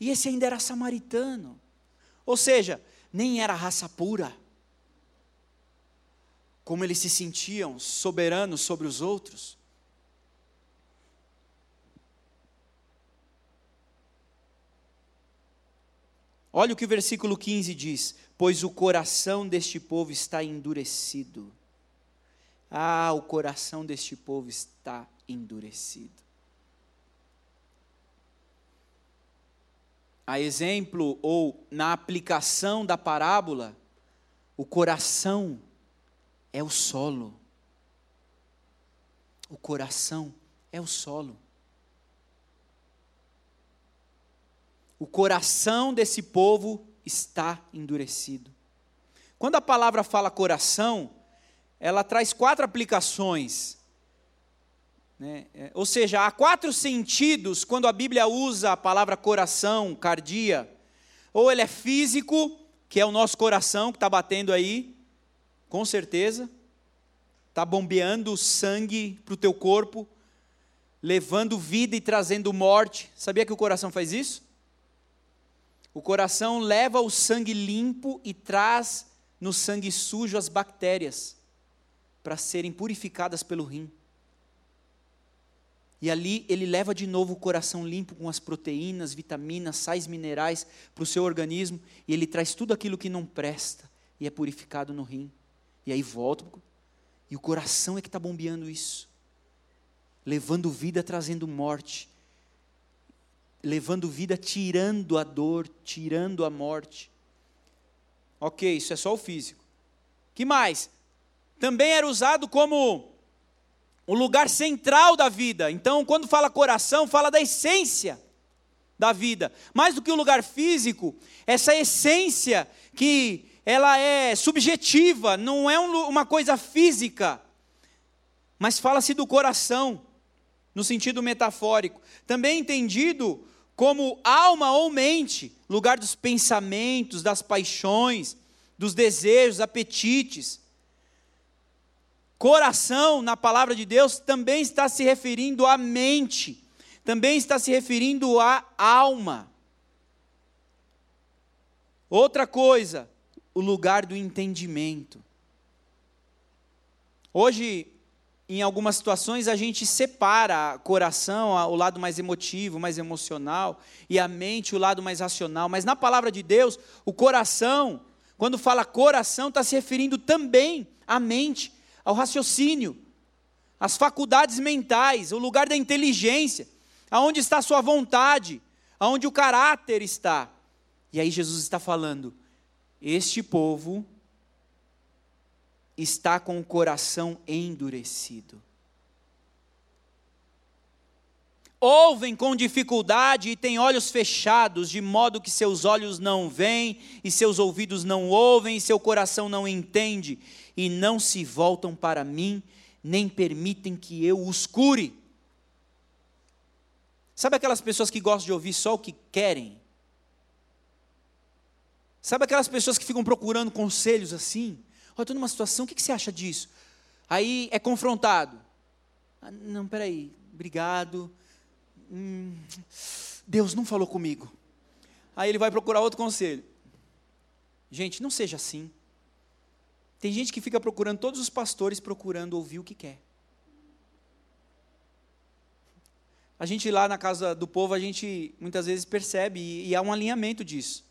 e esse ainda era samaritano. Ou seja, nem era raça pura. Como eles se sentiam soberanos sobre os outros. Olha o que o versículo 15 diz: Pois o coração deste povo está endurecido. Ah, o coração deste povo está endurecido. A exemplo ou na aplicação da parábola, o coração é o solo. O coração é o solo. o coração desse povo está endurecido. Quando a palavra fala coração, ela traz quatro aplicações. Né? É, ou seja, há quatro sentidos quando a Bíblia usa a palavra coração, cardia. Ou ele é físico, que é o nosso coração que está batendo aí, com certeza, está bombeando sangue para o teu corpo, levando vida e trazendo morte. Sabia que o coração faz isso? O coração leva o sangue limpo e traz no sangue sujo as bactérias para serem purificadas pelo rim. E ali ele leva de novo o coração limpo com as proteínas, vitaminas, sais minerais para o seu organismo, e ele traz tudo aquilo que não presta e é purificado no rim. E aí volta, e o coração é que está bombeando isso, levando vida, trazendo morte, levando vida, tirando a dor, tirando a morte. Ok, isso é só o físico. Que mais? Também era usado como o lugar central da vida. Então, quando fala coração, fala da essência da vida. Mais do que o lugar físico, essa essência que ela é subjetiva, não é uma coisa física, mas fala-se do coração, no sentido metafórico. Também entendido como alma ou mente, lugar dos pensamentos, das paixões, dos desejos, apetites. Coração, na palavra de Deus, também está se referindo à mente, também está se referindo à alma. Outra coisa, o lugar do entendimento. Hoje, em algumas situações a gente separa coração, o lado mais emotivo, mais emocional, e a mente, o lado mais racional. Mas na palavra de Deus, o coração, quando fala coração, está se referindo também à mente, ao raciocínio, às faculdades mentais, o lugar da inteligência, aonde está a sua vontade, aonde o caráter está. E aí Jesus está falando: este povo está com o coração endurecido. Ouvem com dificuldade e têm olhos fechados, de modo que seus olhos não veem, e seus ouvidos não ouvem, e seu coração não entende, e não se voltam para mim, nem permitem que eu os cure. Sabe aquelas pessoas que gostam de ouvir só o que querem? Sabe aquelas pessoas que ficam procurando conselhos assim? Olha, estou numa situação, o que, você acha disso? Aí é confrontado. Ah, não, peraí, obrigado. Hum, Deus não falou comigo. Aí ele vai procurar outro conselho. Gente, não seja assim. Tem gente que fica procurando, todos os pastores procurando ouvir o que quer. A gente lá na casa do povo, a gente muitas vezes percebe, e, e há um alinhamento disso.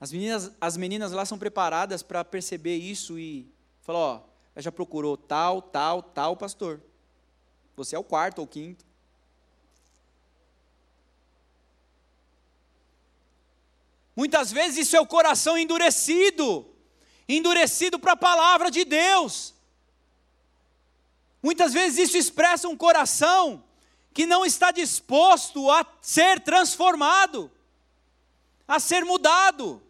As meninas, as meninas lá são preparadas para perceber isso e falar, ó, ela já procurou tal, tal, tal pastor. Você é o quarto ou quinto. Muitas vezes isso é o coração endurecido, endurecido para a palavra de Deus. Muitas vezes isso expressa um coração que não está disposto a ser transformado, a ser mudado,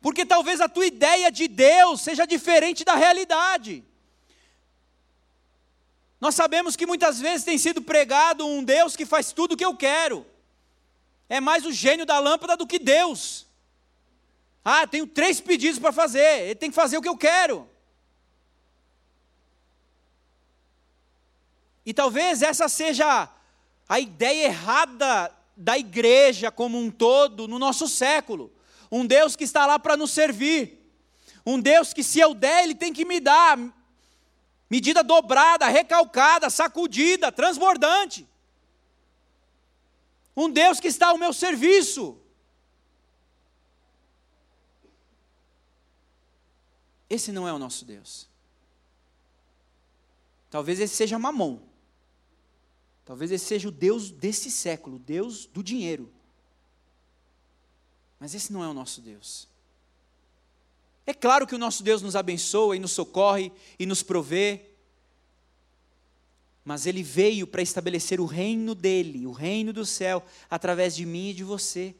porque talvez a tua ideia de Deus seja diferente da realidade. Nós sabemos que muitas vezes tem sido pregado um Deus que faz tudo o que eu quero. É mais o gênio da lâmpada do que Deus. Ah, tenho três pedidos para fazer, ele tem que fazer o que eu quero. E talvez essa seja a ideia errada da igreja como um todo no nosso século. Um Deus que está lá para nos servir. Um Deus que, se eu der, Ele tem que me dar. Medida dobrada, recalcada, sacudida, transbordante. Um Deus que está ao meu serviço. Esse não é o nosso Deus. Talvez esse seja Mamon. Talvez esse seja o Deus desse século, o Deus do dinheiro. Mas esse não é o nosso Deus. É claro que o nosso Deus nos abençoa e nos socorre e nos provê, mas ele veio para estabelecer o reino dele, o reino do céu, através de mim e de você.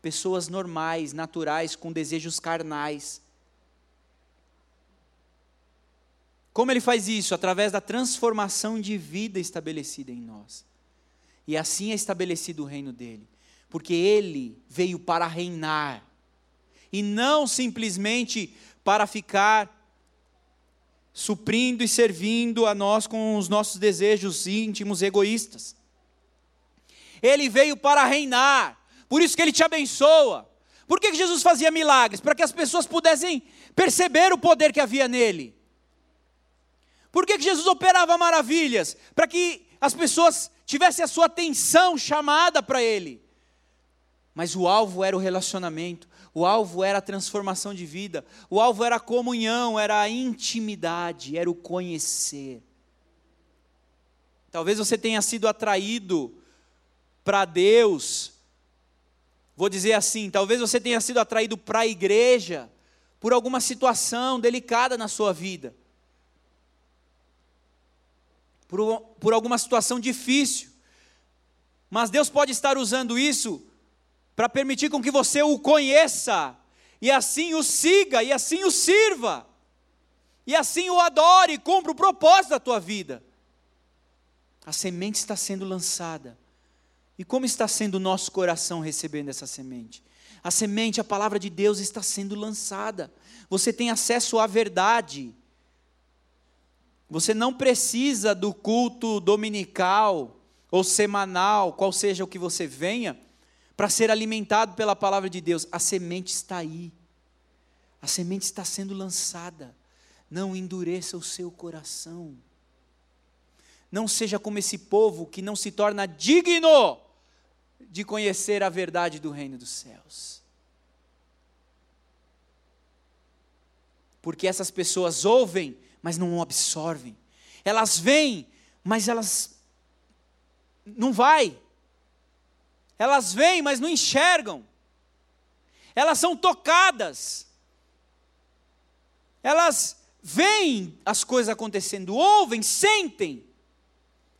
Pessoas normais, naturais, com desejos carnais. Como ele faz isso? Através da transformação de vida estabelecida em nós. E assim é estabelecido o reino dele. Porque ele veio para reinar. E não simplesmente para ficar suprindo e servindo a nós com os nossos desejos íntimos egoístas. Ele veio para reinar. Por isso que ele te abençoa. Por que Jesus fazia milagres? Para que as pessoas pudessem perceber o poder que havia nele. Por que, que Jesus operava maravilhas? Para que as pessoas tivessem a sua atenção chamada para Ele. Mas o alvo era o relacionamento, o alvo era a transformação de vida, o alvo era a comunhão, era a intimidade, era o conhecer. Talvez você tenha sido atraído para Deus, vou dizer assim, talvez você tenha sido atraído para a igreja por alguma situação delicada na sua vida por, por alguma situação difícil. Mas Deus pode estar usando isso para permitir com que você o conheça, e assim o siga, e assim o sirva, e assim o adore, e cumpra o propósito da tua vida. A semente está sendo lançada. E como está sendo o nosso coração recebendo essa semente? A semente, a palavra de Deus está sendo lançada. Você tem acesso à verdade. Você não precisa do culto dominical ou semanal, qual seja o que você venha, para ser alimentado pela palavra de Deus. A semente está aí. A semente está sendo lançada. Não endureça o seu coração. Não seja como esse povo que não se torna digno de conhecer a verdade do reino dos céus. Porque essas pessoas ouvem mas não absorvem. Elas vêm, mas elas não vai. Elas vêm, mas não enxergam. Elas são tocadas. Elas veem as coisas acontecendo, ouvem, sentem,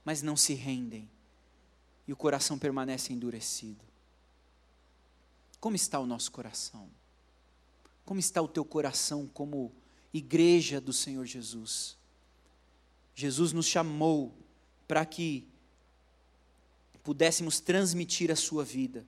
mas não se rendem. E o coração permanece endurecido. Como está o nosso coração? Como está o teu coração como igreja do Senhor Jesus. Jesus nos chamou para que pudéssemos transmitir a sua vida,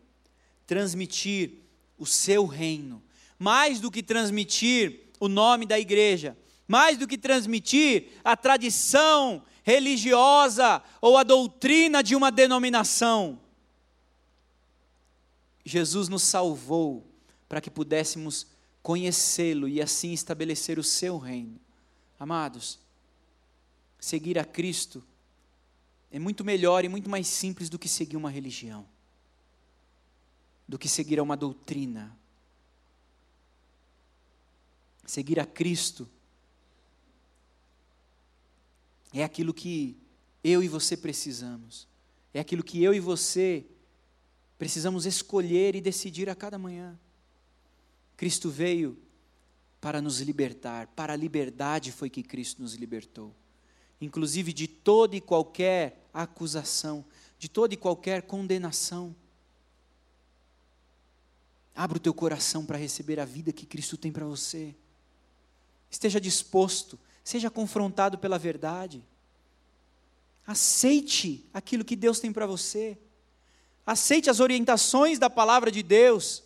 transmitir o seu reino, mais do que transmitir o nome da igreja, mais do que transmitir a tradição religiosa ou a doutrina de uma denominação. Jesus nos salvou para que pudéssemos conhecê-lo e assim estabelecer o seu reino. Amados, seguir a Cristo é muito melhor e muito mais simples do que seguir uma religião, do que seguir uma doutrina. Seguir a Cristo é aquilo que eu e você precisamos, é aquilo que eu e você precisamos escolher e decidir a cada manhã. Cristo veio para nos libertar, para a liberdade foi que Cristo nos libertou, inclusive de toda e qualquer acusação, de toda e qualquer condenação. Abra o teu coração para receber a vida que Cristo tem para você. Esteja disposto, seja confrontado pela verdade. Aceite aquilo que Deus tem para você. Aceite as orientações da palavra de Deus.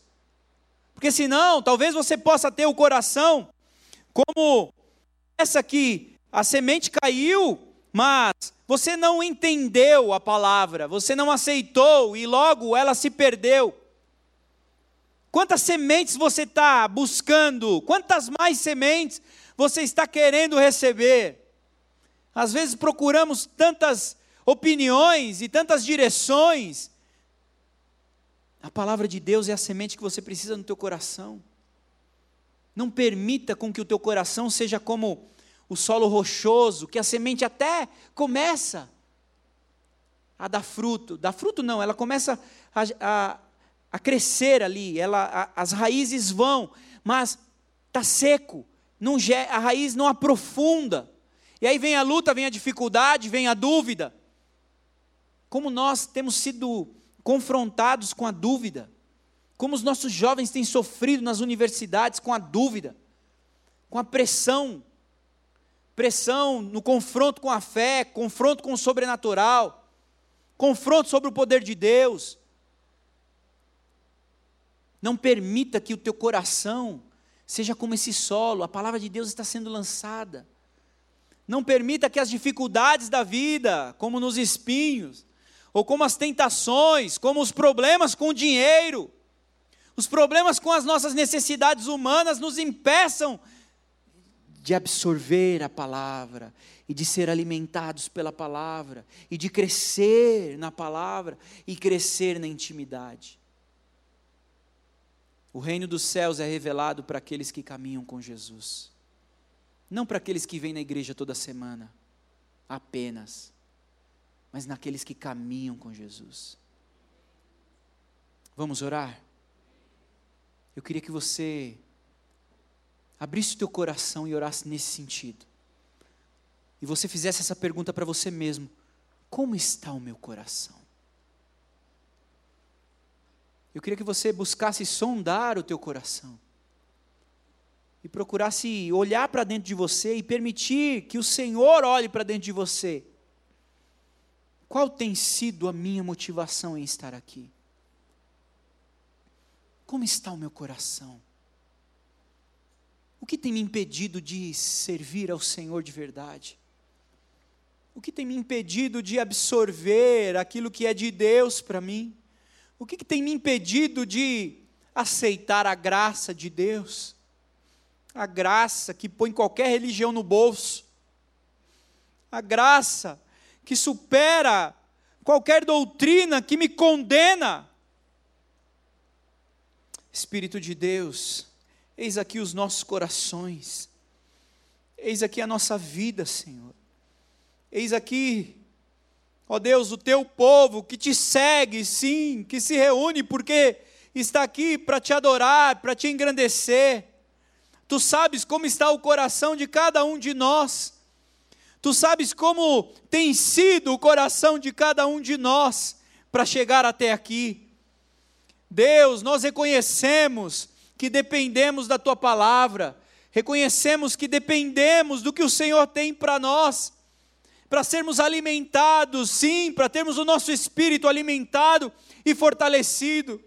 Porque senão, talvez você possa ter o coração como essa aqui, a semente caiu, mas você não entendeu a palavra, você não aceitou e logo ela se perdeu. Quantas sementes você está buscando? Quantas mais sementes você está querendo receber? Às vezes procuramos tantas opiniões e tantas direções. A palavra de Deus é a semente que você precisa no teu coração. Não permita com que o teu coração seja como o solo rochoso, que a semente até começa a dar fruto. Dá fruto não, ela começa a, a, a crescer ali, ela, a, as raízes vão, mas está seco, não, a raiz não aprofunda. E aí vem a luta, vem a dificuldade, vem a dúvida. Como nós temos sido confrontados com a dúvida. Como os nossos jovens têm sofrido nas universidades com a dúvida, com a pressão. Pressão no confronto com a fé, confronto com o sobrenatural, confronto sobre o poder de Deus. Não permita que o teu coração seja como esse solo, a palavra de Deus está sendo lançada. Não permita que as dificuldades da vida, como nos espinhos, ou como as tentações, como os problemas com o dinheiro, os problemas com as nossas necessidades humanas nos impeçam de absorver a palavra e de ser alimentados pela palavra e de crescer na palavra e crescer na intimidade. O reino dos céus é revelado para aqueles que caminham com Jesus. Não para aqueles que vêm na igreja toda semana, apenas, mas naqueles que caminham com Jesus. Vamos orar? Eu queria que você abrisse o teu coração e orasse nesse sentido. E você fizesse essa pergunta para você mesmo: como está o meu coração? Eu queria que você buscasse sondar o teu coração e procurasse olhar para dentro de você e permitir que o Senhor olhe para dentro de você. Qual tem sido a minha motivação em estar aqui? Como está o meu coração? O que tem me impedido de servir ao Senhor de verdade? O que tem me impedido de absorver aquilo que é de Deus para mim? O que, que tem me impedido de aceitar a graça de Deus? a graça que põe qualquer religião no bolso, a graça que supera qualquer doutrina que me condena. Espírito de Deus, eis aqui os nossos corações, eis aqui a nossa vida, Senhor, eis aqui, ó Deus, o teu povo que te segue, sim, que se reúne porque está aqui para te adorar, para te engrandecer Tu sabes como está o coração de cada um de nós. Tu sabes como tem sido o coração de cada um de nós para chegar até aqui. Deus, nós reconhecemos que dependemos da tua palavra, reconhecemos que dependemos do que o Senhor tem para nós, para sermos alimentados, sim, para termos o nosso espírito alimentado e fortalecido.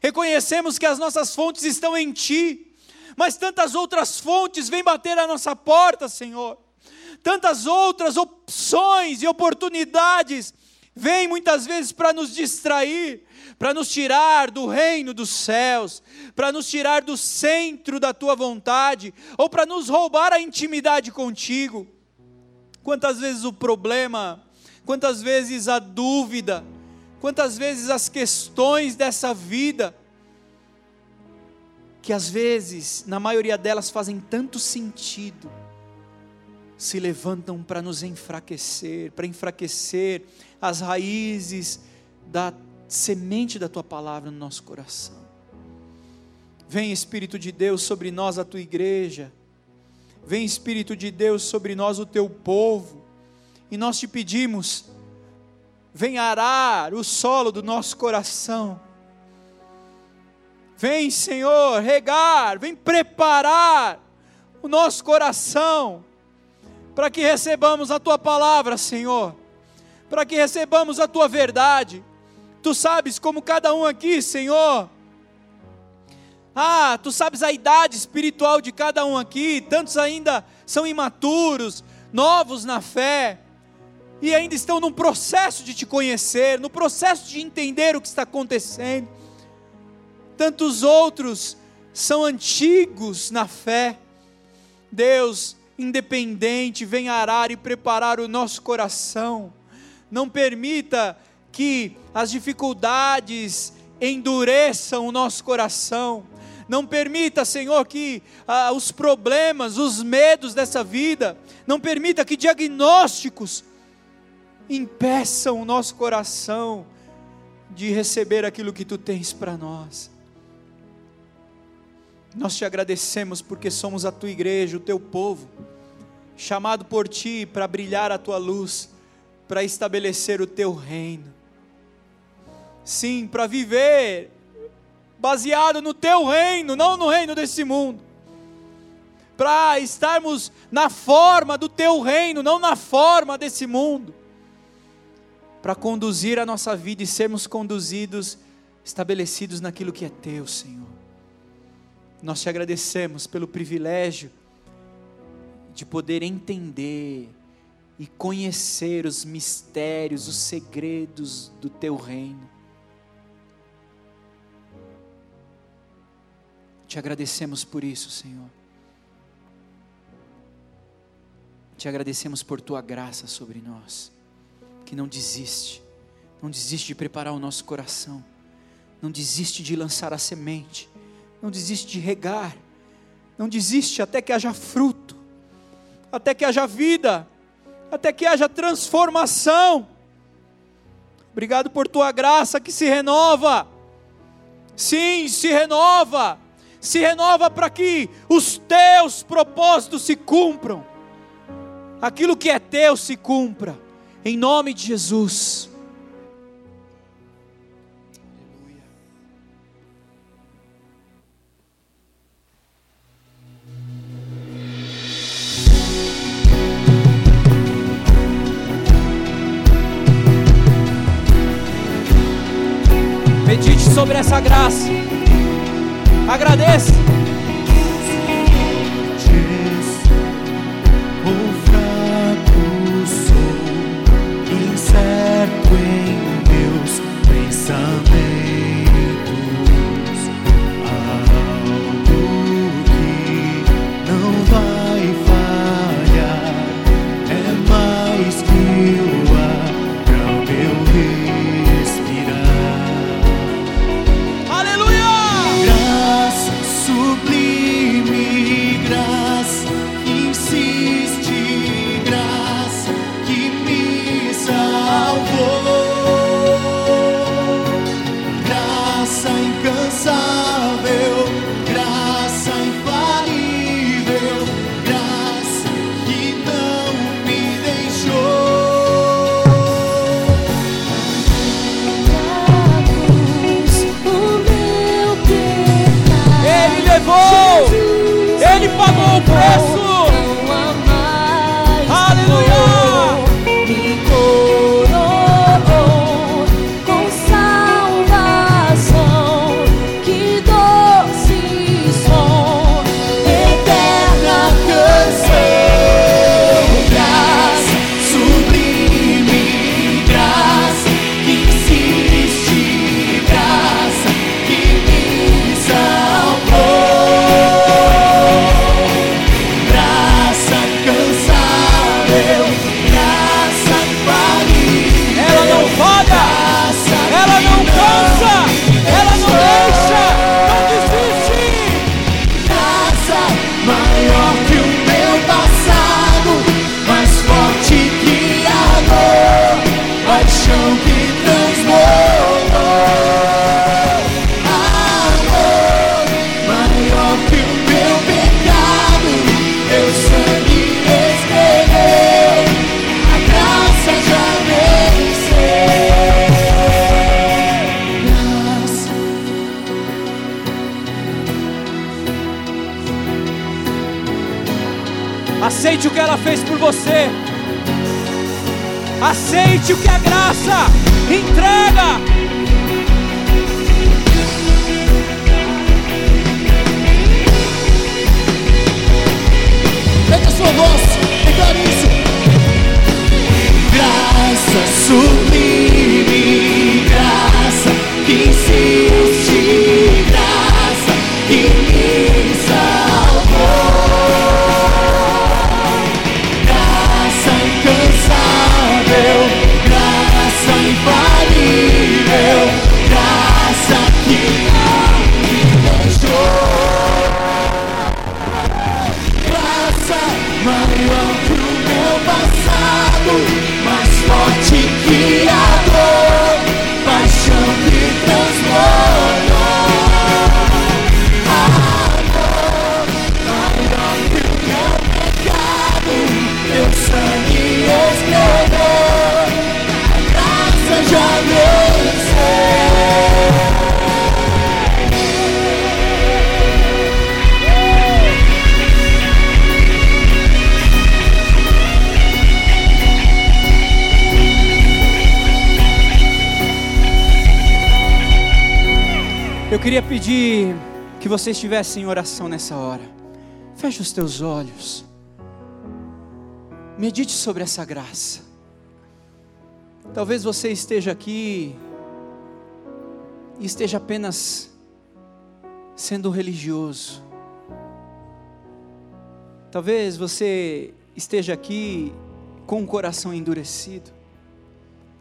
Reconhecemos que as nossas fontes estão em Ti, mas tantas outras fontes vêm bater à nossa porta, Senhor. Tantas outras opções e oportunidades vêm muitas vezes para nos distrair, para nos tirar do reino dos céus, para nos tirar do centro da tua vontade, ou para nos roubar a intimidade contigo. Quantas vezes o problema, quantas vezes a dúvida, quantas vezes as questões dessa vida, que às vezes, na maioria delas, fazem tanto sentido, se levantam para nos enfraquecer, para enfraquecer as raízes da semente da tua palavra no nosso coração. Vem Espírito de Deus sobre nós, a tua igreja. Vem Espírito de Deus sobre nós, o teu povo. E nós te pedimos, vem arar o solo do nosso coração. Vem, Senhor, regar, vem preparar o nosso coração para que recebamos a tua palavra, Senhor, para que recebamos a tua verdade. Tu sabes como cada um aqui, Senhor, ah, tu sabes a idade espiritual de cada um aqui, tantos ainda são imaturos, novos na fé, e ainda estão num processo de te conhecer, no processo de entender o que está acontecendo. Tantos outros são antigos na fé. Deus, independente, vem arar e preparar o nosso coração. Não permita que as dificuldades endureçam o nosso coração. Não permita, Senhor, que ah, os problemas, os medos dessa vida, não permita que diagnósticos impeçam o nosso coração de receber aquilo que tu tens para nós. Nós te agradecemos porque somos a tua igreja, o teu povo, chamado por ti para brilhar a tua luz, para estabelecer o teu reino. Sim, para viver baseado no teu reino, não no reino desse mundo. Para estarmos na forma do teu reino, não na forma desse mundo para conduzir a nossa vida e sermos conduzidos, estabelecidos naquilo que é teu, Senhor. Nós te agradecemos pelo privilégio de poder entender e conhecer os mistérios, os segredos do teu reino. Te agradecemos por isso, Senhor. Te agradecemos por tua graça sobre nós que não desiste, não desiste de preparar o nosso coração, não desiste de lançar a semente, não desiste de regar, não desiste até que haja fruto, até que haja vida, até que haja transformação. Obrigado por tua graça que se renova. Sim, se renova. Se renova para que os teus propósitos se cumpram. Aquilo que é teu se cumpra em nome de Jesus. Medite sobre essa graça. Agradeça. Pedir que você estivesse em oração nessa hora. Feche os teus olhos. Medite sobre essa graça. Talvez você esteja aqui e esteja apenas sendo religioso. Talvez você esteja aqui com o coração endurecido.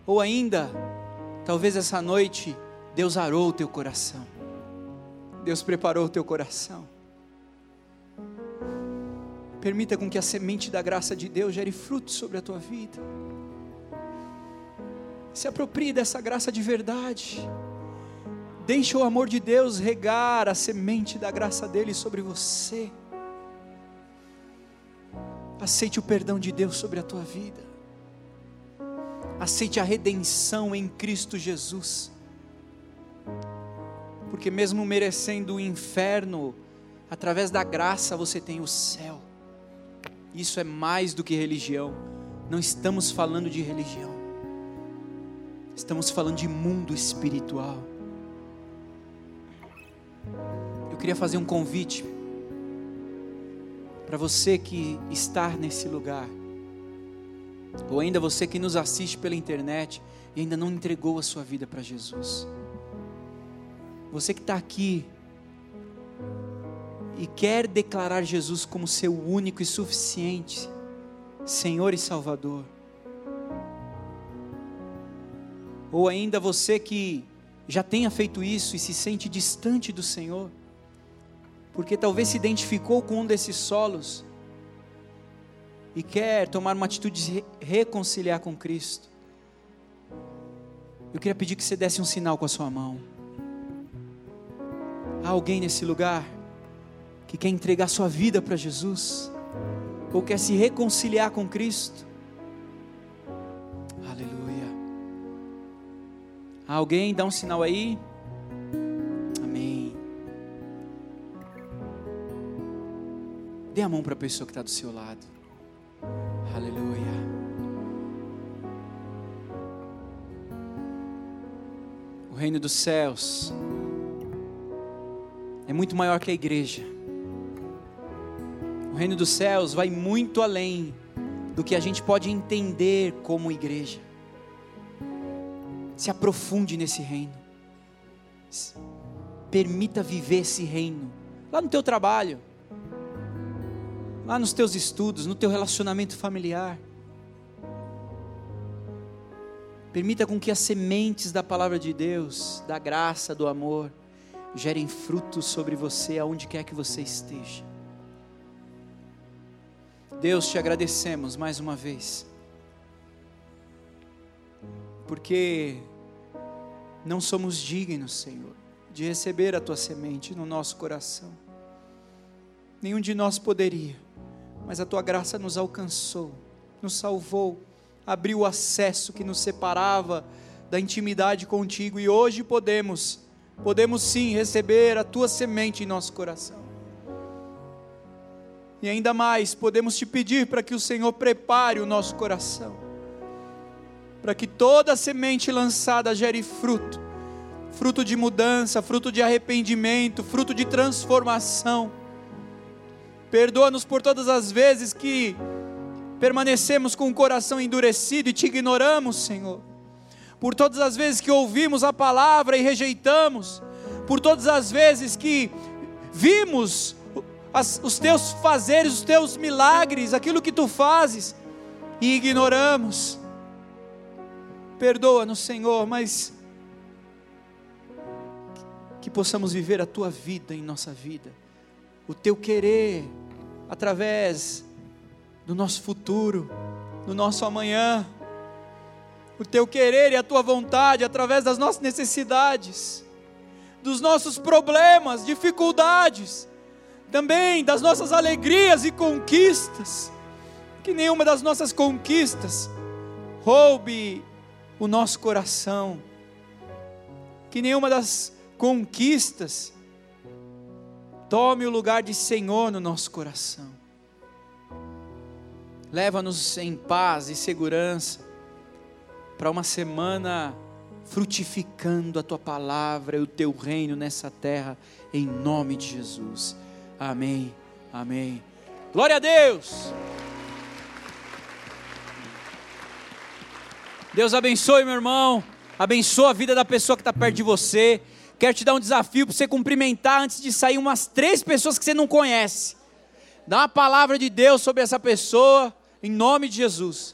Ou ainda, talvez essa noite Deus arou o teu coração. Deus preparou o teu coração. Permita com que a semente da graça de Deus gere frutos sobre a tua vida. Se aproprie dessa graça de verdade. Deixe o amor de Deus regar a semente da graça dele sobre você. Aceite o perdão de Deus sobre a tua vida. Aceite a redenção em Cristo Jesus porque mesmo merecendo o inferno, através da graça você tem o céu. Isso é mais do que religião. Não estamos falando de religião. Estamos falando de mundo espiritual. Eu queria fazer um convite para você que está nesse lugar, ou ainda você que nos assiste pela internet e ainda não entregou a sua vida para Jesus. Você que está aqui e quer declarar Jesus como seu único e suficiente Senhor e Salvador. Ou ainda você que já tenha feito isso e se sente distante do Senhor, porque talvez se identificou com um desses solos e quer tomar uma atitude de reconciliar com Cristo. Eu queria pedir que você desse um sinal com a sua mão. Há alguém nesse lugar que quer entregar sua vida para Jesus, ou quer se reconciliar com Cristo? Aleluia. Há alguém? Dá um sinal aí. Amém. Dê a mão para a pessoa que está do seu lado. Aleluia. O reino dos céus é muito maior que a igreja. O reino dos céus vai muito além do que a gente pode entender como igreja. Se aprofunde nesse reino. Permita viver esse reino. Lá no teu trabalho. Lá nos teus estudos, no teu relacionamento familiar. Permita com que as sementes da palavra de Deus, da graça, do amor, gerem frutos sobre você aonde quer que você esteja. Deus, te agradecemos mais uma vez, porque não somos dignos, Senhor, de receber a tua semente no nosso coração. Nenhum de nós poderia, mas a tua graça nos alcançou, nos salvou, abriu o acesso que nos separava da intimidade contigo e hoje podemos podemos sim receber a tua semente em nosso coração. E ainda mais, podemos te pedir para que o Senhor prepare o nosso coração, para que toda semente lançada gere fruto fruto de mudança, fruto de arrependimento, fruto de transformação. Perdoa-nos por todas as vezes que permanecemos com o coração endurecido e te ignoramos, Senhor. Por todas as vezes que ouvimos a palavra e rejeitamos, por todas as vezes que vimos as, os teus fazeres, os teus milagres, aquilo que tu fazes e ignoramos. Perdoa-nos, Senhor, mas que possamos viver a tua vida em nossa vida, o teu querer, através do nosso futuro, do nosso amanhã, o teu querer e a tua vontade, através das nossas necessidades, dos nossos problemas, dificuldades, também das nossas alegrias e conquistas, que nenhuma das nossas conquistas roube o nosso coração, que nenhuma das conquistas, tome o lugar de Senhor no nosso coração. Leva-nos em paz e segurança para uma semana frutificando a tua palavra e o teu reino nessa terra, em nome de Jesus. Amém. Amém. Glória a Deus. Deus abençoe, meu irmão. Abençoa a vida da pessoa que está perto de você. Quero te dar um desafio para você cumprimentar antes de sair umas três pessoas que você não conhece. Dá uma palavra de Deus sobre essa pessoa, em nome de Jesus.